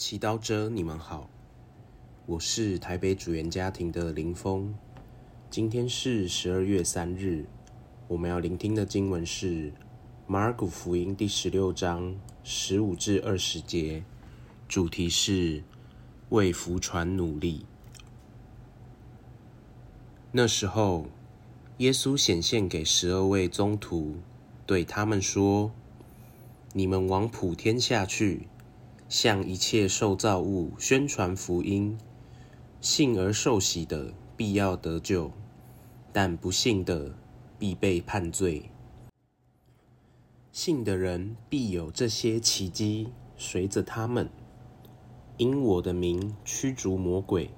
祈祷者，你们好，我是台北主言家庭的林峰。今天是十二月三日，我们要聆听的经文是马尔谷福音第十六章十五至二十节，主题是为福传努力。那时候，耶稣显现给十二位宗徒，对他们说：“你们往普天下去。”向一切受造物宣传福音，信而受洗的必要得救，但不信的必被判罪。信的人必有这些奇迹随着他们，因我的名驱逐魔鬼，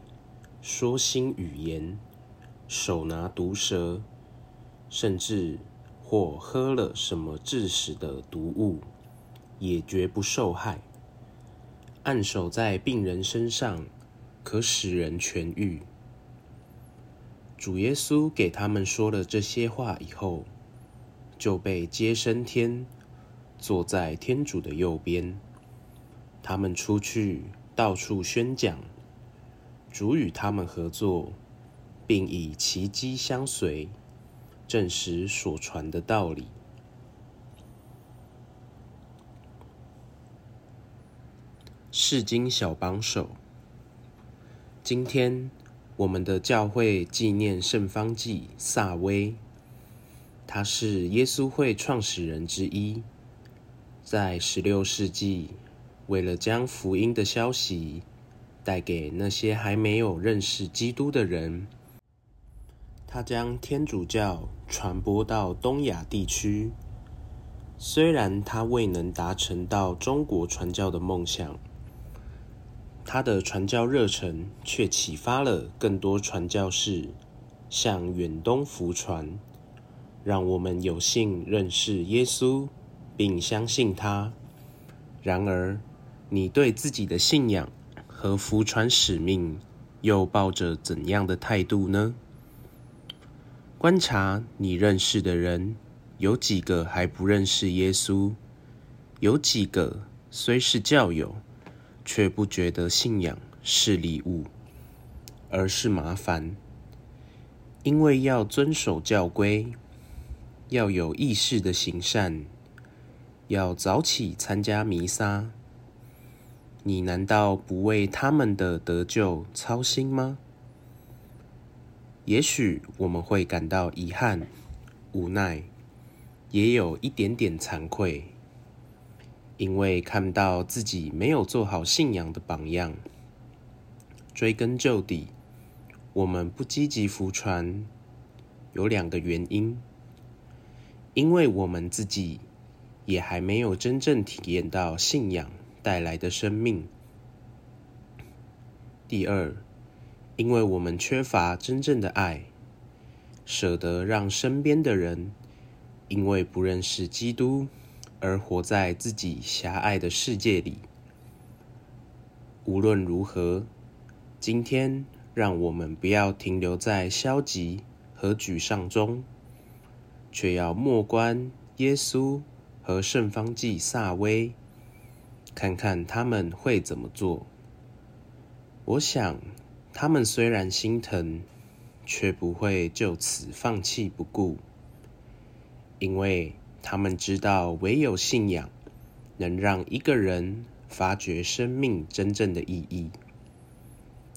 说新语言，手拿毒蛇，甚至或喝了什么致死的毒物，也绝不受害。按手在病人身上，可使人痊愈。主耶稣给他们说了这些话以后，就被接升天，坐在天主的右边。他们出去到处宣讲，主与他们合作，并以奇迹相随，证实所传的道理。世经小帮手，今天我们的教会纪念圣方济萨威，他是耶稣会创始人之一。在十六世纪，为了将福音的消息带给那些还没有认识基督的人，他将天主教传播到东亚地区。虽然他未能达成到中国传教的梦想。他的传教热忱却启发了更多传教士向远东服传，让我们有幸认识耶稣并相信他。然而，你对自己的信仰和服传使命又抱着怎样的态度呢？观察你认识的人，有几个还不认识耶稣？有几个虽是教友？却不觉得信仰是礼物，而是麻烦。因为要遵守教规，要有意识的行善，要早起参加弥撒。你难道不为他们的得救操心吗？也许我们会感到遗憾、无奈，也有一点点惭愧。因为看到自己没有做好信仰的榜样，追根究底，我们不积极服传，有两个原因：因为我们自己也还没有真正体验到信仰带来的生命；第二，因为我们缺乏真正的爱，舍得让身边的人因为不认识基督。而活在自己狭隘的世界里。无论如何，今天让我们不要停留在消极和沮丧中，却要默观耶稣和圣方济萨威，看看他们会怎么做。我想，他们虽然心疼，却不会就此放弃不顾，因为。他们知道，唯有信仰能让一个人发掘生命真正的意义，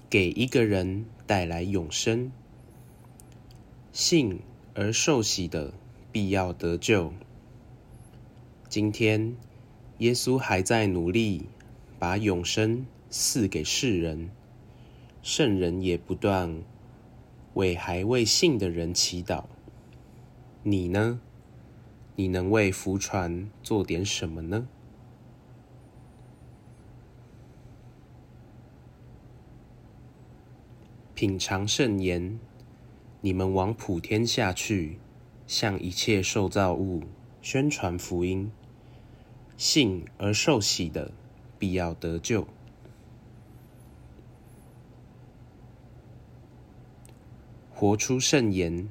给一个人带来永生。信而受洗的必要得救。今天，耶稣还在努力把永生赐给世人，圣人也不断为还未信的人祈祷。你呢？你能为福传做点什么呢？品尝圣言，你们往普天下去，向一切受造物宣传福音。信而受洗的，必要得救。活出圣言。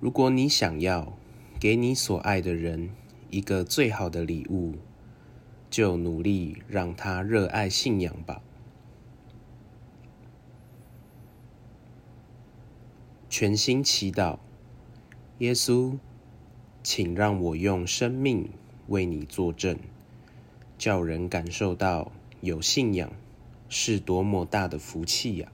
如果你想要。给你所爱的人一个最好的礼物，就努力让他热爱信仰吧。全心祈祷，耶稣，请让我用生命为你作证，叫人感受到有信仰是多么大的福气呀！